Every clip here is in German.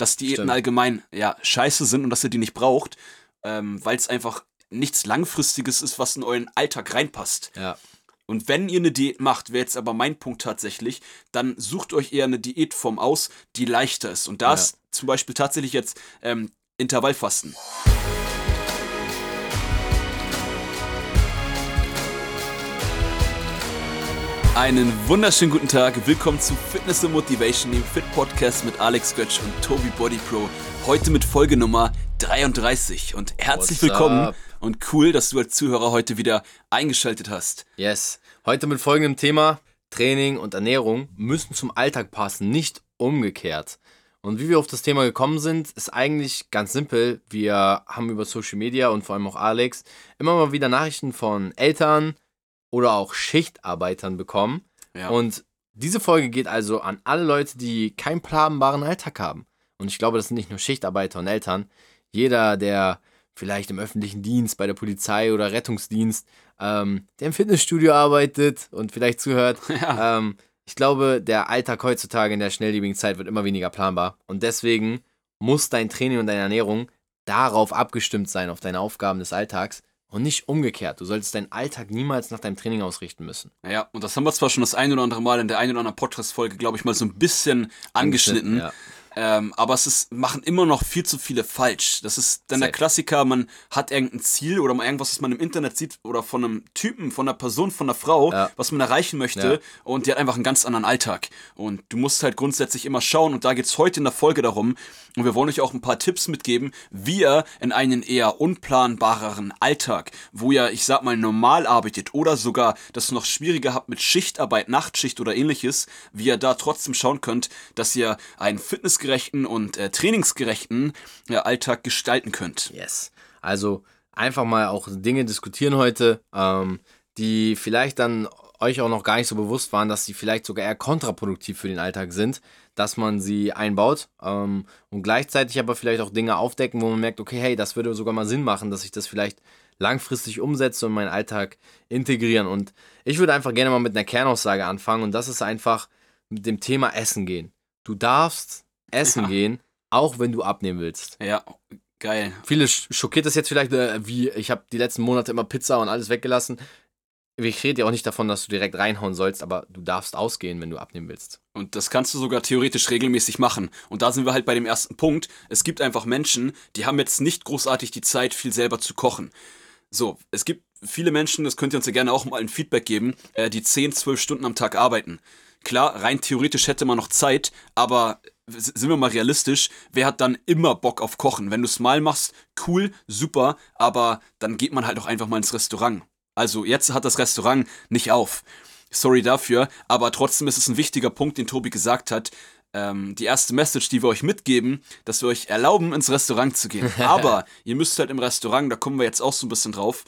dass Diäten Stimmt. allgemein ja scheiße sind und dass ihr die nicht braucht, ähm, weil es einfach nichts Langfristiges ist, was in euren Alltag reinpasst. Ja. Und wenn ihr eine Diät macht, wäre jetzt aber mein Punkt tatsächlich, dann sucht euch eher eine Diätform aus, die leichter ist. Und da ist zum Beispiel tatsächlich jetzt ähm, Intervallfasten. Einen wunderschönen guten Tag. Willkommen zu Fitness and Motivation, dem Fit Podcast mit Alex Götsch und Tobi Body Pro. Heute mit Folge Nummer 33 und herzlich What's willkommen up? und cool, dass du als Zuhörer heute wieder eingeschaltet hast. Yes. Heute mit folgendem Thema: Training und Ernährung müssen zum Alltag passen, nicht umgekehrt. Und wie wir auf das Thema gekommen sind, ist eigentlich ganz simpel. Wir haben über Social Media und vor allem auch Alex immer mal wieder Nachrichten von Eltern, oder auch Schichtarbeitern bekommen. Ja. Und diese Folge geht also an alle Leute, die keinen planbaren Alltag haben. Und ich glaube, das sind nicht nur Schichtarbeiter und Eltern. Jeder, der vielleicht im öffentlichen Dienst, bei der Polizei oder Rettungsdienst, ähm, der im Fitnessstudio arbeitet und vielleicht zuhört. Ja. Ähm, ich glaube, der Alltag heutzutage in der schnelllebigen Zeit wird immer weniger planbar. Und deswegen muss dein Training und deine Ernährung darauf abgestimmt sein, auf deine Aufgaben des Alltags. Und nicht umgekehrt. Du solltest deinen Alltag niemals nach deinem Training ausrichten müssen. Ja, und das haben wir zwar schon das ein oder andere Mal in der einen oder anderen Podcast-Folge, glaube ich, mal so ein bisschen angeschnitten. angeschnitten ja. Ähm, aber es ist, machen immer noch viel zu viele falsch. Das ist dann Safe. der Klassiker, man hat irgendein Ziel oder mal irgendwas, was man im Internet sieht oder von einem Typen, von einer Person, von einer Frau, ja. was man erreichen möchte ja. und die hat einfach einen ganz anderen Alltag. Und du musst halt grundsätzlich immer schauen und da geht es heute in der Folge darum und wir wollen euch auch ein paar Tipps mitgeben, wie ihr in einen eher unplanbareren Alltag, wo ihr, ich sag mal, normal arbeitet oder sogar das noch schwieriger habt mit Schichtarbeit, Nachtschicht oder ähnliches, wie ihr da trotzdem schauen könnt, dass ihr ein Fitness leistungsgerechten und äh, trainingsgerechten äh, Alltag gestalten könnt. Yes. Also einfach mal auch Dinge diskutieren heute, ähm, die vielleicht dann euch auch noch gar nicht so bewusst waren, dass sie vielleicht sogar eher kontraproduktiv für den Alltag sind, dass man sie einbaut ähm, und gleichzeitig aber vielleicht auch Dinge aufdecken, wo man merkt, okay, hey, das würde sogar mal Sinn machen, dass ich das vielleicht langfristig umsetze und meinen Alltag integrieren. Und ich würde einfach gerne mal mit einer Kernaussage anfangen und das ist einfach mit dem Thema Essen gehen. Du darfst essen ja. gehen, auch wenn du abnehmen willst. Ja, geil. Viele schockiert das jetzt vielleicht, äh, wie ich habe die letzten Monate immer Pizza und alles weggelassen. Ich rede ja auch nicht davon, dass du direkt reinhauen sollst, aber du darfst ausgehen, wenn du abnehmen willst. Und das kannst du sogar theoretisch regelmäßig machen. Und da sind wir halt bei dem ersten Punkt. Es gibt einfach Menschen, die haben jetzt nicht großartig die Zeit, viel selber zu kochen. So, es gibt viele Menschen, das könnt ihr uns ja gerne auch mal ein Feedback geben, äh, die 10, 12 Stunden am Tag arbeiten. Klar, rein theoretisch hätte man noch Zeit, aber sind wir mal realistisch, wer hat dann immer Bock auf Kochen? Wenn du es mal machst, cool, super, aber dann geht man halt auch einfach mal ins Restaurant. Also jetzt hat das Restaurant nicht auf. Sorry dafür, aber trotzdem ist es ein wichtiger Punkt, den Tobi gesagt hat. Ähm, die erste Message, die wir euch mitgeben, dass wir euch erlauben, ins Restaurant zu gehen. Aber ihr müsst halt im Restaurant, da kommen wir jetzt auch so ein bisschen drauf,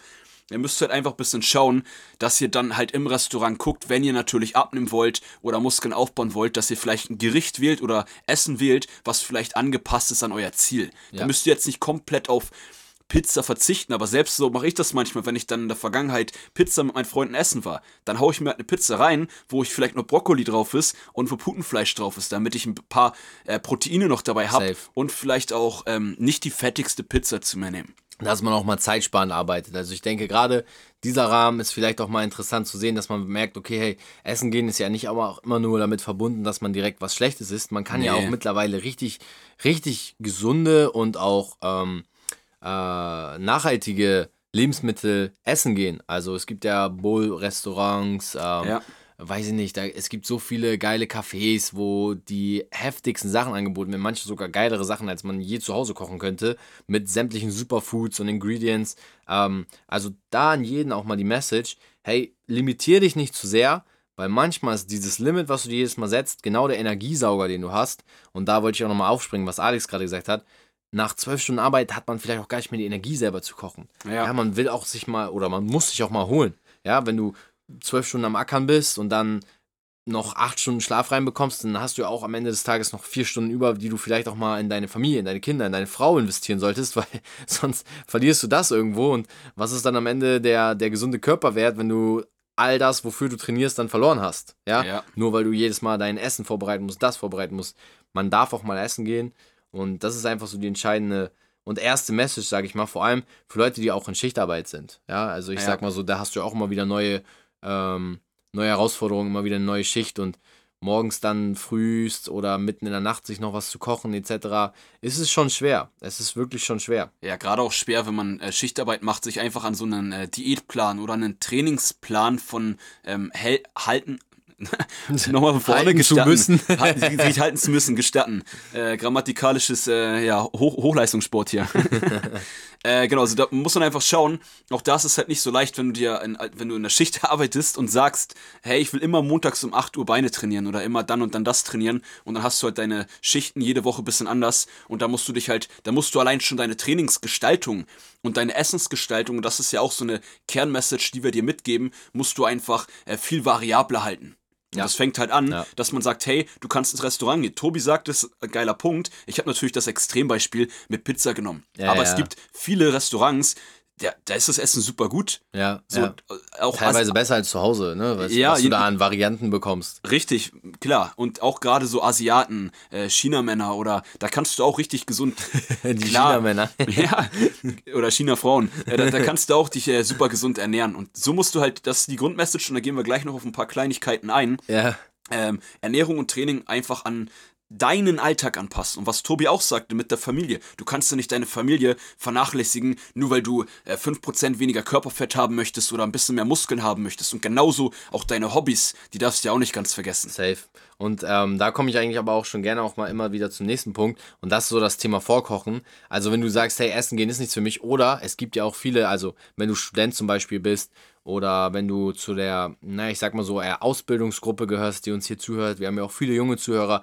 Ihr müsst halt einfach ein bisschen schauen, dass ihr dann halt im Restaurant guckt, wenn ihr natürlich abnehmen wollt oder Muskeln aufbauen wollt, dass ihr vielleicht ein Gericht wählt oder Essen wählt, was vielleicht angepasst ist an euer Ziel. Ja. Da müsst ihr jetzt nicht komplett auf Pizza verzichten, aber selbst so mache ich das manchmal, wenn ich dann in der Vergangenheit Pizza mit meinen Freunden essen war. Dann haue ich mir halt eine Pizza rein, wo ich vielleicht nur Brokkoli drauf ist und wo Putenfleisch drauf ist, damit ich ein paar äh, Proteine noch dabei habe und vielleicht auch ähm, nicht die fettigste Pizza zu mir nehmen dass man auch mal zeitsparend arbeitet. Also ich denke gerade dieser Rahmen ist vielleicht auch mal interessant zu sehen, dass man merkt, okay, hey, Essen gehen ist ja nicht aber auch immer nur damit verbunden, dass man direkt was Schlechtes isst. Man kann nee. ja auch mittlerweile richtig, richtig gesunde und auch ähm, äh, nachhaltige Lebensmittel essen gehen. Also es gibt ja Bowl-Restaurants, ähm, ja weiß ich nicht, da, es gibt so viele geile Cafés, wo die heftigsten Sachen angeboten werden, manche sogar geilere Sachen, als man je zu Hause kochen könnte, mit sämtlichen Superfoods und Ingredients. Ähm, also da an jeden auch mal die Message, hey, limitier dich nicht zu sehr, weil manchmal ist dieses Limit, was du dir jedes Mal setzt, genau der Energiesauger, den du hast. Und da wollte ich auch nochmal aufspringen, was Alex gerade gesagt hat. Nach zwölf Stunden Arbeit hat man vielleicht auch gar nicht mehr die Energie selber zu kochen. Ja. ja, man will auch sich mal oder man muss sich auch mal holen. Ja, wenn du zwölf Stunden am Ackern bist und dann noch acht Stunden Schlaf reinbekommst, dann hast du ja auch am Ende des Tages noch vier Stunden über, die du vielleicht auch mal in deine Familie, in deine Kinder, in deine Frau investieren solltest, weil sonst verlierst du das irgendwo. Und was ist dann am Ende der, der gesunde Körperwert, wenn du all das, wofür du trainierst, dann verloren hast? Ja? ja. Nur weil du jedes Mal dein Essen vorbereiten musst, das vorbereiten musst. Man darf auch mal essen gehen Und das ist einfach so die entscheidende und erste Message, sage ich mal, vor allem für Leute, die auch in Schichtarbeit sind. Ja, also ich ja. sag mal so, da hast du auch immer wieder neue, ähm, neue Herausforderungen, immer wieder eine neue Schicht und morgens dann frühst oder mitten in der Nacht sich noch was zu kochen etc., ist es schon schwer. Es ist wirklich schon schwer. Ja, gerade auch schwer, wenn man äh, Schichtarbeit macht, sich einfach an so einen äh, Diätplan oder einen Trainingsplan von ähm, halten, nochmal von vorne halten gestatten. Zu müssen. halten, sich halten zu müssen, gestatten. Äh, grammatikalisches äh, ja, Hoch Hochleistungssport hier. äh, genau, also da muss man einfach schauen. Auch das ist halt nicht so leicht, wenn du dir, in, wenn du in der Schicht arbeitest und sagst, hey, ich will immer montags um 8 Uhr Beine trainieren oder immer dann und dann das trainieren und dann hast du halt deine Schichten jede Woche ein bisschen anders und da musst du dich halt, da musst du allein schon deine Trainingsgestaltung und deine Essensgestaltung, und das ist ja auch so eine Kernmessage, die wir dir mitgeben, musst du einfach äh, viel variabler halten. Ja. Das fängt halt an, ja. dass man sagt, hey, du kannst ins Restaurant gehen. Tobi sagt, das ist ein geiler Punkt. Ich habe natürlich das Extrembeispiel mit Pizza genommen. Ja, Aber es gibt viele Restaurants, ja, da ist das Essen super gut. Ja, so, ja. Äh, auch Teilweise Asi besser als zu Hause, ne? Was, ja, was du da an Varianten bekommst. Richtig, klar. Und auch gerade so Asiaten, äh, China-Männer oder da kannst du auch richtig gesund. Die China-Männer. ja, oder China-Frauen. Äh, da, da, kannst du auch dich äh, super gesund ernähren. Und so musst du halt, das ist die Grundmessage und da gehen wir gleich noch auf ein paar Kleinigkeiten ein. Ja. Ähm, Ernährung und Training einfach an deinen Alltag anpassen. Und was Tobi auch sagte mit der Familie. Du kannst ja nicht deine Familie vernachlässigen, nur weil du äh, 5% weniger Körperfett haben möchtest oder ein bisschen mehr Muskeln haben möchtest. Und genauso auch deine Hobbys, die darfst du ja auch nicht ganz vergessen. Safe. Und ähm, da komme ich eigentlich aber auch schon gerne auch mal immer wieder zum nächsten Punkt. Und das ist so das Thema Vorkochen. Also wenn du sagst, hey, Essen gehen ist nichts für mich. Oder es gibt ja auch viele, also wenn du Student zum Beispiel bist oder wenn du zu der, na, ich sag mal so, eher Ausbildungsgruppe gehörst, die uns hier zuhört. Wir haben ja auch viele junge Zuhörer,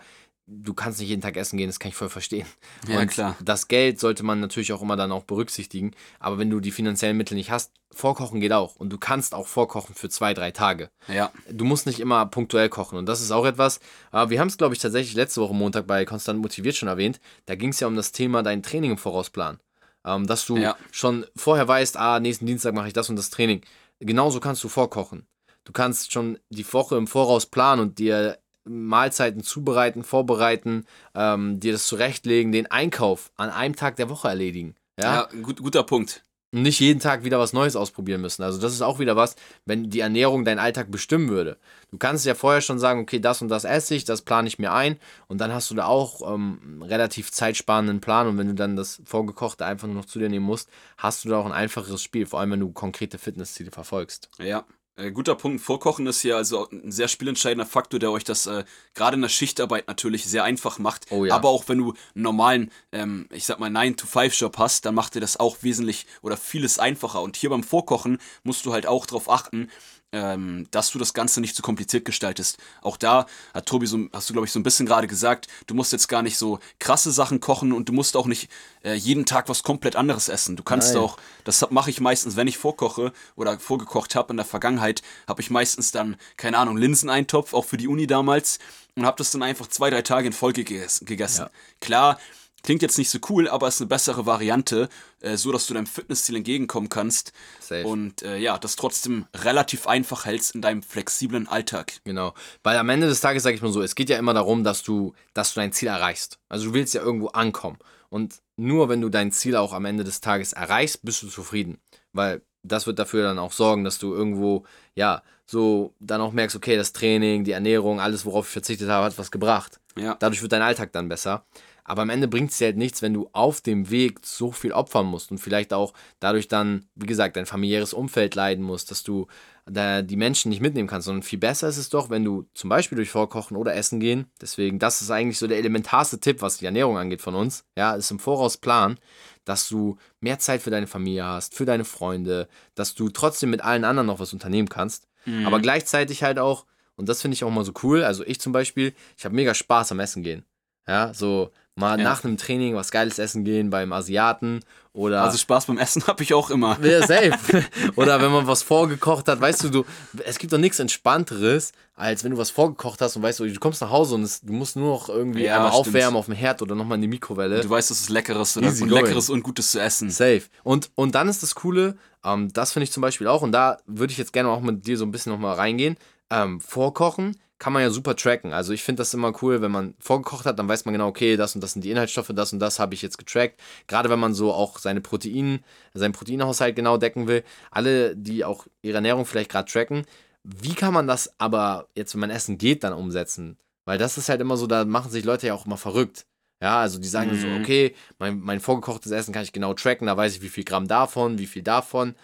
du kannst nicht jeden Tag essen gehen, das kann ich voll verstehen. Ja, und klar. Das Geld sollte man natürlich auch immer dann auch berücksichtigen. Aber wenn du die finanziellen Mittel nicht hast, vorkochen geht auch. Und du kannst auch vorkochen für zwei, drei Tage. Ja. Du musst nicht immer punktuell kochen. Und das ist auch etwas, äh, wir haben es, glaube ich, tatsächlich letzte Woche Montag bei Konstant Motiviert schon erwähnt. Da ging es ja um das Thema dein Training im Vorausplan. Ähm, dass du ja. schon vorher weißt, ah, nächsten Dienstag mache ich das und das Training. Genauso kannst du vorkochen. Du kannst schon die Woche im Voraus planen und dir Mahlzeiten zubereiten, vorbereiten, ähm, dir das zurechtlegen, den Einkauf an einem Tag der Woche erledigen. Ja, ja gut, guter Punkt. Und nicht jeden Tag wieder was Neues ausprobieren müssen. Also das ist auch wieder was, wenn die Ernährung deinen Alltag bestimmen würde. Du kannst ja vorher schon sagen, okay, das und das esse ich, das plane ich mir ein und dann hast du da auch ähm, relativ zeitsparenden Plan und wenn du dann das Vorgekochte einfach nur noch zu dir nehmen musst, hast du da auch ein einfacheres Spiel, vor allem wenn du konkrete Fitnessziele verfolgst. Ja, äh, guter Punkt. Vorkochen ist hier also ein sehr spielentscheidender Faktor, der euch das äh, gerade in der Schichtarbeit natürlich sehr einfach macht. Oh, ja. Aber auch wenn du einen normalen, ähm, ich sag mal, 9-to-5-Job hast, dann macht dir das auch wesentlich oder vieles einfacher. Und hier beim Vorkochen musst du halt auch darauf achten, ähm, dass du das Ganze nicht zu kompliziert gestaltest. Auch da hat Tobi so, hast du glaube ich so ein bisschen gerade gesagt, du musst jetzt gar nicht so krasse Sachen kochen und du musst auch nicht äh, jeden Tag was komplett anderes essen. Du kannst Nein. auch, das mache ich meistens, wenn ich vorkoche oder vorgekocht habe in der Vergangenheit, habe ich meistens dann, keine Ahnung, Linseneintopf, auch für die Uni damals und habe das dann einfach zwei, drei Tage in Folge gegessen. Ja. Klar, Klingt jetzt nicht so cool, aber ist eine bessere Variante, äh, so dass du deinem Fitnessziel entgegenkommen kannst. Safe. Und äh, ja, das trotzdem relativ einfach hältst in deinem flexiblen Alltag. Genau. Weil am Ende des Tages, sage ich mal so, es geht ja immer darum, dass du, dass du dein Ziel erreichst. Also du willst ja irgendwo ankommen. Und nur wenn du dein Ziel auch am Ende des Tages erreichst, bist du zufrieden. Weil das wird dafür dann auch sorgen, dass du irgendwo, ja, so dann auch merkst, okay, das Training, die Ernährung, alles, worauf ich verzichtet habe, hat was gebracht. Ja. Dadurch wird dein Alltag dann besser. Aber am Ende bringt es dir halt nichts, wenn du auf dem Weg so viel opfern musst und vielleicht auch dadurch dann, wie gesagt, dein familiäres Umfeld leiden musst, dass du da die Menschen nicht mitnehmen kannst, sondern viel besser ist es doch, wenn du zum Beispiel durch Vorkochen oder Essen gehen. Deswegen, das ist eigentlich so der elementarste Tipp, was die Ernährung angeht von uns. Ja, ist im Voraus Plan, dass du mehr Zeit für deine Familie hast, für deine Freunde, dass du trotzdem mit allen anderen noch was unternehmen kannst. Mhm. Aber gleichzeitig halt auch, und das finde ich auch mal so cool, also ich zum Beispiel, ich habe mega Spaß am Essen gehen. Ja, so Mal ja. nach einem Training was Geiles essen gehen beim Asiaten oder. Also Spaß beim Essen habe ich auch immer. Ja, safe. oder wenn man was vorgekocht hat, weißt du, du, es gibt doch nichts Entspannteres, als wenn du was vorgekocht hast und weißt du, du kommst nach Hause und es, du musst nur noch irgendwie ja, einmal aufwärmen auf dem Herd oder nochmal in die Mikrowelle. Du weißt, dass es leckeres oder und leckeres und gutes zu essen. Safe. Und, und dann ist das Coole, ähm, das finde ich zum Beispiel auch, und da würde ich jetzt gerne auch mit dir so ein bisschen nochmal reingehen, ähm, vorkochen kann man ja super tracken. Also ich finde das immer cool, wenn man vorgekocht hat, dann weiß man genau, okay, das und das sind die Inhaltsstoffe, das und das habe ich jetzt getrackt. Gerade wenn man so auch seine Protein, seinen Proteinhaushalt genau decken will. Alle, die auch ihre Ernährung vielleicht gerade tracken, wie kann man das aber jetzt, wenn man essen geht, dann umsetzen? Weil das ist halt immer so, da machen sich Leute ja auch immer verrückt. Ja, also die sagen mhm. so, okay, mein, mein vorgekochtes Essen kann ich genau tracken, da weiß ich, wie viel Gramm davon, wie viel davon.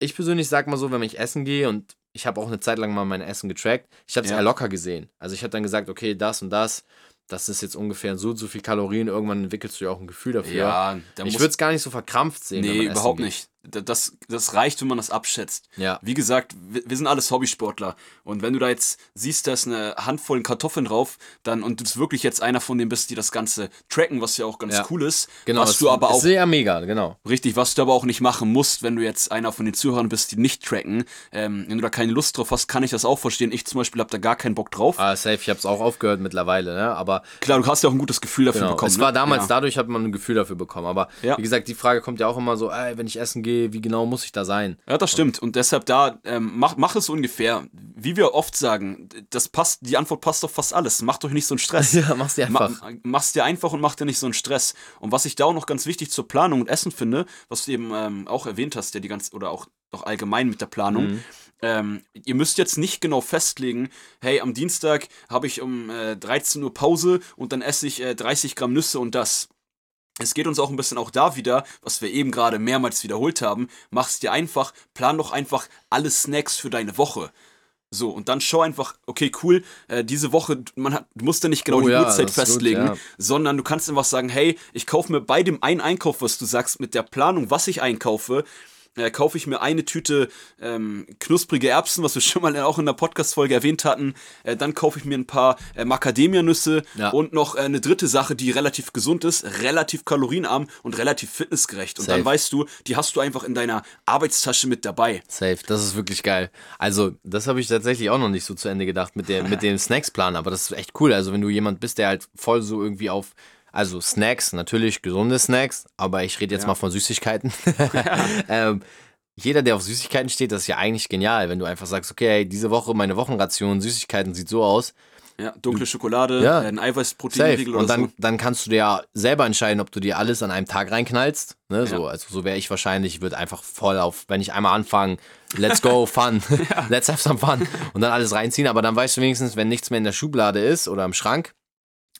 Ich persönlich sag mal so, wenn ich essen gehe und ich habe auch eine Zeit lang mal mein Essen getrackt, ich habe es ja. eher locker gesehen. Also ich habe dann gesagt, okay, das und das das ist jetzt ungefähr so so viel Kalorien. Irgendwann entwickelst du ja auch ein Gefühl dafür. Ja, ich würde es gar nicht so verkrampft sehen. Nee, überhaupt nicht. Das, das reicht, wenn man das abschätzt. Ja. Wie gesagt, wir, wir, sind alles Hobbysportler. Und wenn du da jetzt siehst, da ist eine Handvoll Kartoffeln drauf, dann und du bist wirklich jetzt einer von denen bist, die das Ganze tracken, was ja auch ganz ja. cool ist. Genau, was du aber auch. Sehr mega, genau. Richtig, was du aber auch nicht machen musst, wenn du jetzt einer von den Zuhörern bist, die nicht tracken. Ähm, wenn du da keine Lust drauf hast, kann ich das auch verstehen. Ich zum Beispiel habe da gar keinen Bock drauf. Ah, safe, ich habe es auch aufgehört mittlerweile, ne? Aber. Klar, du hast ja auch ein gutes Gefühl dafür genau. bekommen. Es war ne? damals, ja. dadurch hat man ein Gefühl dafür bekommen. Aber wie gesagt, die Frage kommt ja auch immer so, ey, wenn ich essen gehe, wie genau muss ich da sein? Ja, das stimmt. Und deshalb da, ähm, mach, mach es ungefähr. Wie wir oft sagen, das passt, die Antwort passt auf fast alles. Macht euch nicht so einen Stress. ja, mach's dir einfach. Ma mach's dir einfach und mach dir nicht so einen Stress. Und was ich da auch noch ganz wichtig zur Planung und Essen finde, was du eben ähm, auch erwähnt hast, ja, die ganze, oder auch noch allgemein mit der Planung, mhm. Ähm, ihr müsst jetzt nicht genau festlegen, hey, am Dienstag habe ich um äh, 13 Uhr Pause und dann esse ich äh, 30 Gramm Nüsse und das. Es geht uns auch ein bisschen auch da wieder, was wir eben gerade mehrmals wiederholt haben. Mach's dir einfach, plan doch einfach alle Snacks für deine Woche. So, und dann schau einfach, okay, cool, äh, diese Woche, man hat, du musst ja nicht genau oh, die ja, Uhrzeit festlegen, gut, ja. sondern du kannst einfach sagen, hey, ich kaufe mir bei dem einen Einkauf, was du sagst, mit der Planung, was ich einkaufe, äh, kaufe ich mir eine Tüte ähm, knusprige Erbsen, was wir schon mal auch in der Podcast-Folge erwähnt hatten. Äh, dann kaufe ich mir ein paar äh, Macadamia-Nüsse ja. und noch äh, eine dritte Sache, die relativ gesund ist, relativ kalorienarm und relativ fitnessgerecht. Und Safe. dann weißt du, die hast du einfach in deiner Arbeitstasche mit dabei. Safe, das ist wirklich geil. Also, das habe ich tatsächlich auch noch nicht so zu Ende gedacht mit, der, mit dem Snacksplan, aber das ist echt cool. Also, wenn du jemand bist, der halt voll so irgendwie auf also Snacks, natürlich gesunde Snacks, aber ich rede jetzt ja. mal von Süßigkeiten. ähm, jeder, der auf Süßigkeiten steht, das ist ja eigentlich genial, wenn du einfach sagst, okay, hey, diese Woche meine Wochenration Süßigkeiten sieht so aus. Ja, dunkle Schokolade, ja. ein Eiweißproteinriegel oder Und dann, so. dann kannst du dir ja selber entscheiden, ob du dir alles an einem Tag reinknallst. Ne? Ja. So, also so wäre ich wahrscheinlich, ich würde einfach voll auf, wenn ich einmal anfange, let's go, fun, let's have some fun und dann alles reinziehen. Aber dann weißt du wenigstens, wenn nichts mehr in der Schublade ist oder im Schrank,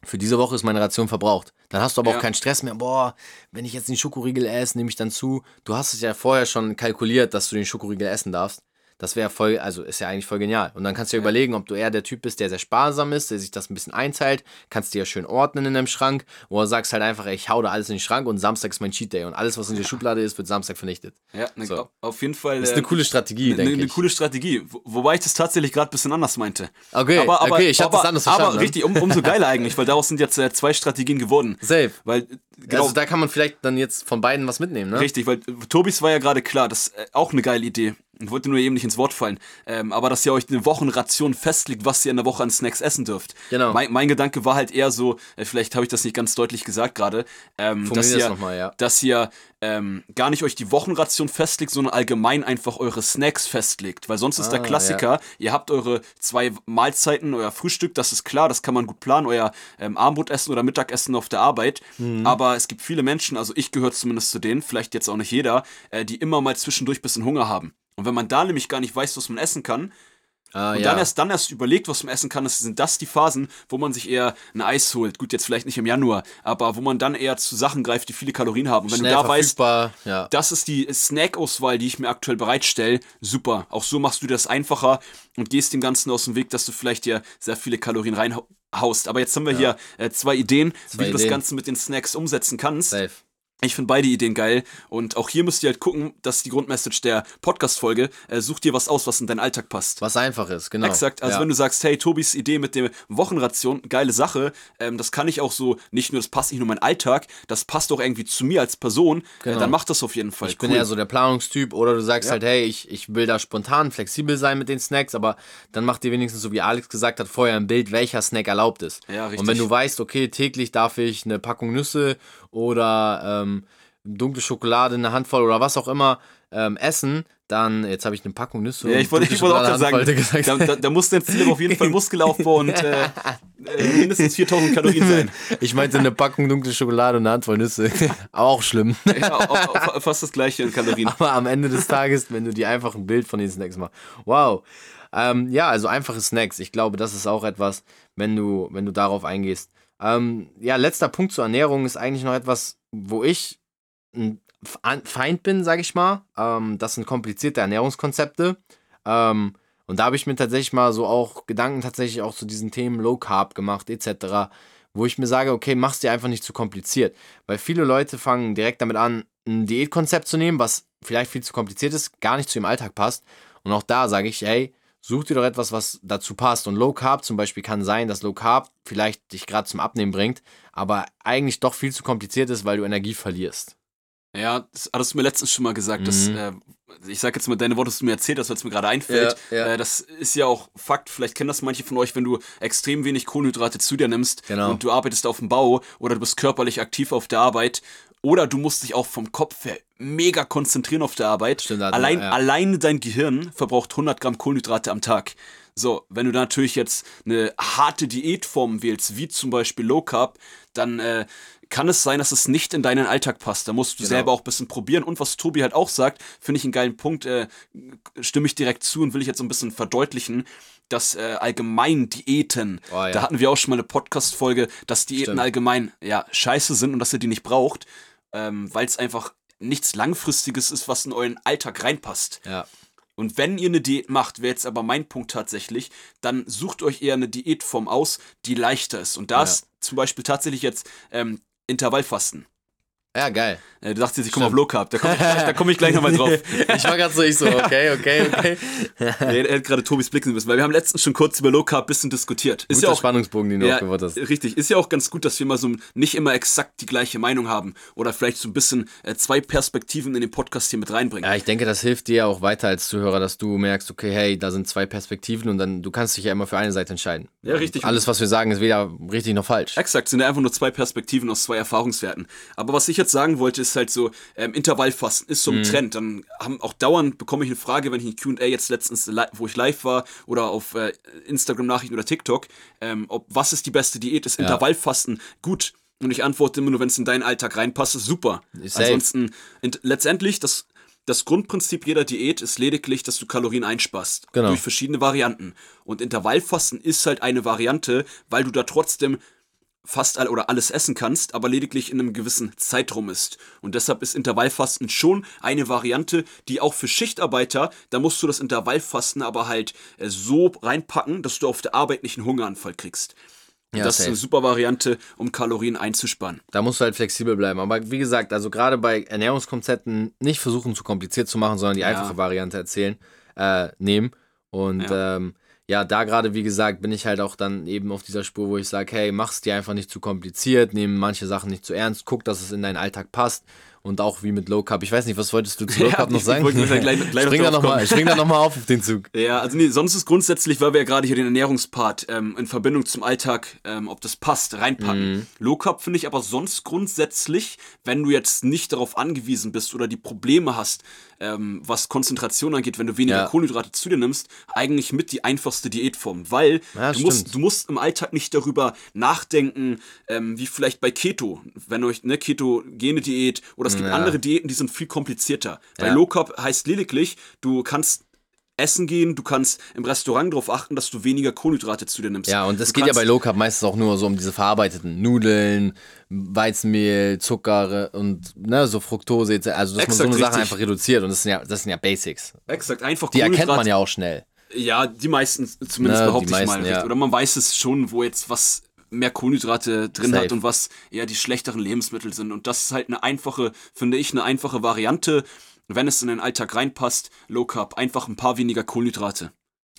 für diese Woche ist meine Ration verbraucht. Dann hast du aber ja. auch keinen Stress mehr. Boah, wenn ich jetzt den Schokoriegel esse, nehme ich dann zu. Du hast es ja vorher schon kalkuliert, dass du den Schokoriegel essen darfst. Das wäre voll, also ist ja eigentlich voll genial. Und dann kannst du dir ja. überlegen, ob du eher der Typ bist, der sehr sparsam ist, der sich das ein bisschen einteilt, kannst dir ja schön ordnen in deinem Schrank, oder sagst halt einfach, ey, ich hau da alles in den Schrank und Samstag ist mein Cheat Day und alles, was in der Schublade ist, wird Samstag vernichtet. Ja, ne, so. auf jeden Fall. Das ist eine äh, coole Strategie, ne, denke ich. Eine coole Strategie, wobei ich das tatsächlich gerade ein bisschen anders meinte. Okay, aber, aber, okay ich habe das anders verstanden. Aber richtig, um, umso geiler eigentlich, weil daraus sind jetzt äh, zwei Strategien geworden. Safe. Weil Genau. Also da kann man vielleicht dann jetzt von beiden was mitnehmen, ne? Richtig, weil Tobis war ja gerade klar, das ist äh, auch eine geile Idee. Ich wollte nur eben nicht ins Wort fallen. Ähm, aber dass ihr euch eine Wochenration festlegt, was ihr in der Woche an Snacks essen dürft. Genau. Mein, mein Gedanke war halt eher so, äh, vielleicht habe ich das nicht ganz deutlich gesagt gerade, ähm, dass, mal, ja. dass ihr ähm, gar nicht euch die Wochenration festlegt, sondern allgemein einfach eure Snacks festlegt. Weil sonst ist ah, der Klassiker, ja. ihr habt eure zwei Mahlzeiten, euer Frühstück, das ist klar, das kann man gut planen, euer ähm, Abendbrotessen oder Mittagessen auf der Arbeit. Mhm. Aber es gibt viele Menschen, also ich gehöre zumindest zu denen, vielleicht jetzt auch nicht jeder, äh, die immer mal zwischendurch ein bisschen Hunger haben. Und wenn man da nämlich gar nicht weiß, was man essen kann, Ah, und ja. dann erst dann erst überlegt, was man essen kann, das sind das die Phasen, wo man sich eher ein Eis holt. Gut, jetzt vielleicht nicht im Januar, aber wo man dann eher zu Sachen greift, die viele Kalorien haben. Und wenn Schnell du da weißt, ja. das ist die Snack-Auswahl, die ich mir aktuell bereitstelle, super. Auch so machst du das einfacher und gehst dem Ganzen aus dem Weg, dass du vielleicht dir sehr viele Kalorien reinhaust. Aber jetzt haben wir ja. hier äh, zwei Ideen, zwei wie Ideen. du das Ganze mit den Snacks umsetzen kannst. Safe. Ich finde beide Ideen geil und auch hier müsst ihr halt gucken, dass die Grundmessage der Podcast-Folge, äh, such dir was aus, was in deinen Alltag passt. Was einfach ist, genau. Exakt, also ja. wenn du sagst, hey, Tobis Idee mit der Wochenration, geile Sache, ähm, das kann ich auch so, nicht nur, das passt nicht nur in meinen Alltag, das passt auch irgendwie zu mir als Person, äh, genau. äh, dann mach das auf jeden Fall. Ich cool. bin eher so der Planungstyp oder du sagst ja. halt, hey, ich, ich will da spontan, flexibel sein mit den Snacks, aber dann mach dir wenigstens, so wie Alex gesagt hat, vorher ein Bild, welcher Snack erlaubt ist. Ja, richtig. Und wenn du weißt, okay, täglich darf ich eine Packung Nüsse oder ähm, dunkle Schokolade, eine Handvoll oder was auch immer ähm, essen, dann, jetzt habe ich eine Packung Nüsse. Ja, ich wollte, ich wollte auch gerade sagen, da, da, da muss dein Ziel auf jeden Fall Muskelaufbau und äh, äh, mindestens 4000 Kalorien sein. Ich meinte eine Packung dunkle Schokolade und eine Handvoll Nüsse. auch schlimm. Ja, auch, auch, fast das gleiche in Kalorien. Aber am Ende des Tages, wenn du dir einfach ein Bild von den Snacks machst. Wow. Ähm, ja, also einfache Snacks. Ich glaube, das ist auch etwas, wenn du, wenn du darauf eingehst. Ähm, ja, letzter Punkt zur Ernährung ist eigentlich noch etwas, wo ich ein Feind bin, sage ich mal. Ähm, das sind komplizierte Ernährungskonzepte. Ähm, und da habe ich mir tatsächlich mal so auch Gedanken tatsächlich auch zu diesen Themen Low Carb gemacht etc., wo ich mir sage, okay, mach's dir einfach nicht zu kompliziert. Weil viele Leute fangen direkt damit an, ein Diätkonzept zu nehmen, was vielleicht viel zu kompliziert ist, gar nicht zu ihrem Alltag passt. Und auch da sage ich, hey, such dir doch etwas, was dazu passt. Und Low Carb zum Beispiel kann sein, dass Low Carb vielleicht dich gerade zum Abnehmen bringt, aber eigentlich doch viel zu kompliziert ist, weil du Energie verlierst. Ja, das hattest du mir letztens schon mal gesagt. Mhm. Dass, äh, ich sag jetzt mal deine Worte, dass du mir erzählt hast, weil es mir gerade einfällt. Ja, ja. Äh, das ist ja auch Fakt. Vielleicht kennen das manche von euch, wenn du extrem wenig Kohlenhydrate zu dir nimmst genau. und du arbeitest auf dem Bau oder du bist körperlich aktiv auf der Arbeit oder du musst dich auch vom Kopf her mega konzentrieren auf der Arbeit. Stimmt, allein, ja. Alleine dein Gehirn verbraucht 100 Gramm Kohlenhydrate am Tag. So, wenn du natürlich jetzt eine harte Diätform wählst, wie zum Beispiel Low Carb, dann äh, kann es sein, dass es nicht in deinen Alltag passt. Da musst du genau. selber auch ein bisschen probieren. Und was Tobi halt auch sagt, finde ich einen geilen Punkt, äh, stimme ich direkt zu und will ich jetzt so ein bisschen verdeutlichen dass äh, allgemein Diäten, oh, ja. da hatten wir auch schon mal eine Podcast-Folge, dass Diäten Stimmt. allgemein ja scheiße sind und dass ihr die nicht braucht, ähm, weil es einfach nichts Langfristiges ist, was in euren Alltag reinpasst. Ja. Und wenn ihr eine Diät macht, wäre jetzt aber mein Punkt tatsächlich, dann sucht euch eher eine Diätform aus, die leichter ist. Und da ist zum Beispiel tatsächlich jetzt ähm, Intervallfasten. Ja, geil. Äh, du dachtest, ich komme auf Low Carb. Da komme ich, komm ich gleich nochmal drauf. ich war gerade so, ich so, okay, okay, okay. nee, er hat gerade Tobis Blick müssen, weil wir haben letztens schon kurz über Low Carb ein bisschen diskutiert. Ist Guter ja auch, Spannungsbogen, den du ja, aufgebaut hast. Richtig. Ist ja auch ganz gut, dass wir mal so nicht immer exakt die gleiche Meinung haben. Oder vielleicht so ein bisschen äh, zwei Perspektiven in den Podcast hier mit reinbringen. Ja, ich denke, das hilft dir auch weiter als Zuhörer, dass du merkst, okay, hey, da sind zwei Perspektiven und dann, du kannst dich ja immer für eine Seite entscheiden. Ja, richtig. Alles, was wir sagen, ist weder richtig noch falsch. Exakt, sind ja einfach nur zwei Perspektiven aus zwei Erfahrungswerten. Aber was ich jetzt sagen wollte, ist halt so, ähm, Intervallfasten ist so ein mhm. Trend. Dann haben auch dauernd bekomme ich eine Frage, wenn ich ein QA jetzt letztens, wo ich live war oder auf äh, Instagram-Nachrichten oder TikTok, ähm, ob was ist die beste Diät? Ist ja. Intervallfasten gut? Und ich antworte immer nur, wenn es in deinen Alltag reinpasst, ist super. Safe. Ansonsten, letztendlich, das, das Grundprinzip jeder Diät ist lediglich, dass du Kalorien einsparst. Genau. Durch verschiedene Varianten. Und Intervallfasten ist halt eine Variante, weil du da trotzdem fast all oder alles essen kannst, aber lediglich in einem gewissen Zeitraum ist. Und deshalb ist Intervallfasten schon eine Variante, die auch für Schichtarbeiter, da musst du das Intervallfasten aber halt äh, so reinpacken, dass du auf der Arbeit nicht einen Hungeranfall kriegst. Ja, das safe. ist eine super Variante, um Kalorien einzusparen. Da musst du halt flexibel bleiben. Aber wie gesagt, also gerade bei Ernährungskonzepten nicht versuchen, zu kompliziert zu machen, sondern die ja. einfache Variante erzählen, äh, nehmen. Und ja. ähm, ja, da gerade, wie gesagt, bin ich halt auch dann eben auf dieser Spur, wo ich sage, hey, mach's dir einfach nicht zu kompliziert, nimm manche Sachen nicht zu ernst, guck, dass es in deinen Alltag passt und auch wie mit Low Carb. Ich weiß nicht, was wolltest du zu Low Carb ja, noch sagen? Ich gleich, gleich spring, da noch mal, spring da nochmal auf auf den Zug. Ja, also nee, sonst ist grundsätzlich, weil wir ja gerade hier den Ernährungspart ähm, in Verbindung zum Alltag, ähm, ob das passt, reinpacken. Mhm. Low Carb finde ich aber sonst grundsätzlich, wenn du jetzt nicht darauf angewiesen bist oder die Probleme hast, ähm, was Konzentration angeht, wenn du weniger ja. Kohlenhydrate zu dir nimmst, eigentlich mit die einfachste Diätform, weil ja, du, musst, du musst im Alltag nicht darüber nachdenken, ähm, wie vielleicht bei Keto, wenn euch eine ketogene Diät oder es gibt ja. andere Diäten, die sind viel komplizierter. Bei Low Carb heißt lediglich, du kannst essen gehen, du kannst im Restaurant darauf achten, dass du weniger Kohlenhydrate zu dir nimmst. Ja, und es geht ja bei Low Carb meistens auch nur so um diese verarbeiteten Nudeln, Weizenmehl, Zucker und ne, so Fructose, also dass Exakt, man so eine Sache einfach reduziert und das sind ja, das sind ja Basics. Exakt, einfach Die erkennt man ja auch schnell. Ja, die meisten zumindest ne, behaupte ich mal. Ja. Oder man weiß es schon, wo jetzt was mehr Kohlenhydrate drin Safe. hat und was eher die schlechteren Lebensmittel sind. Und das ist halt eine einfache, finde ich, eine einfache Variante, wenn es in den Alltag reinpasst, Low Carb, einfach ein paar weniger Kohlenhydrate.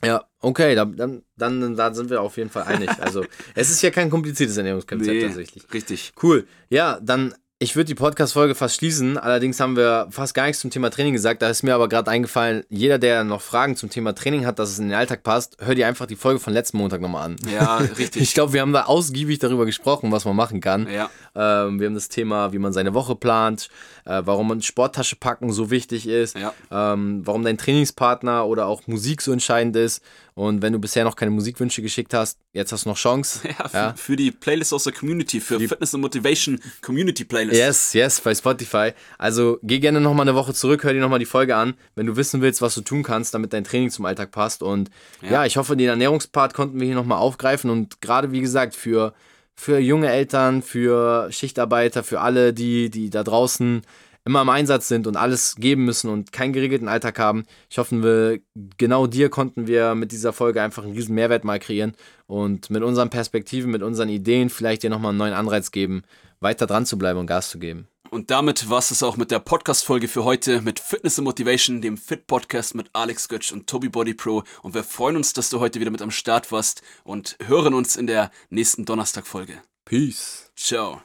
Ja, okay, dann, dann, dann, dann sind wir auf jeden Fall einig. Also, es ist ja kein kompliziertes Ernährungskonzept nee, tatsächlich. Richtig. Cool. Ja, dann ich würde die Podcast-Folge fast schließen. Allerdings haben wir fast gar nichts zum Thema Training gesagt. Da ist mir aber gerade eingefallen, jeder, der noch Fragen zum Thema Training hat, dass es in den Alltag passt, hör dir einfach die Folge von letzten Montag nochmal an. Ja, richtig. Ich glaube, wir haben da ausgiebig darüber gesprochen, was man machen kann. Ja. Ähm, wir haben das Thema, wie man seine Woche plant, äh, warum man Sporttasche packen so wichtig ist, Ja. ähm, warum dein Trainingspartner oder auch Musik so entscheidend ist. Und wenn du bisher noch keine Musikwünsche geschickt hast, jetzt hast du noch Chance. Ja, für, für die Playlist aus der Community, für Fitness und Motivation Community Playlist. Yes, yes, bei Spotify. Also geh gerne nochmal eine Woche zurück, hör dir nochmal die Folge an, wenn du wissen willst, was du tun kannst, damit dein Training zum Alltag passt. Und ja, ich hoffe, den Ernährungspart konnten wir hier nochmal aufgreifen. Und gerade wie gesagt, für, für junge Eltern, für Schichtarbeiter, für alle, die, die da draußen immer im Einsatz sind und alles geben müssen und keinen geregelten Alltag haben. Ich hoffe, wir, genau dir konnten wir mit dieser Folge einfach einen riesen Mehrwert mal kreieren und mit unseren Perspektiven, mit unseren Ideen vielleicht dir nochmal einen neuen Anreiz geben, weiter dran zu bleiben und Gas zu geben. Und damit war es auch mit der Podcast-Folge für heute mit Fitness und Motivation, dem Fit-Podcast mit Alex Götsch und Toby Body Pro. Und wir freuen uns, dass du heute wieder mit am Start warst und hören uns in der nächsten Donnerstag-Folge. Peace. Ciao.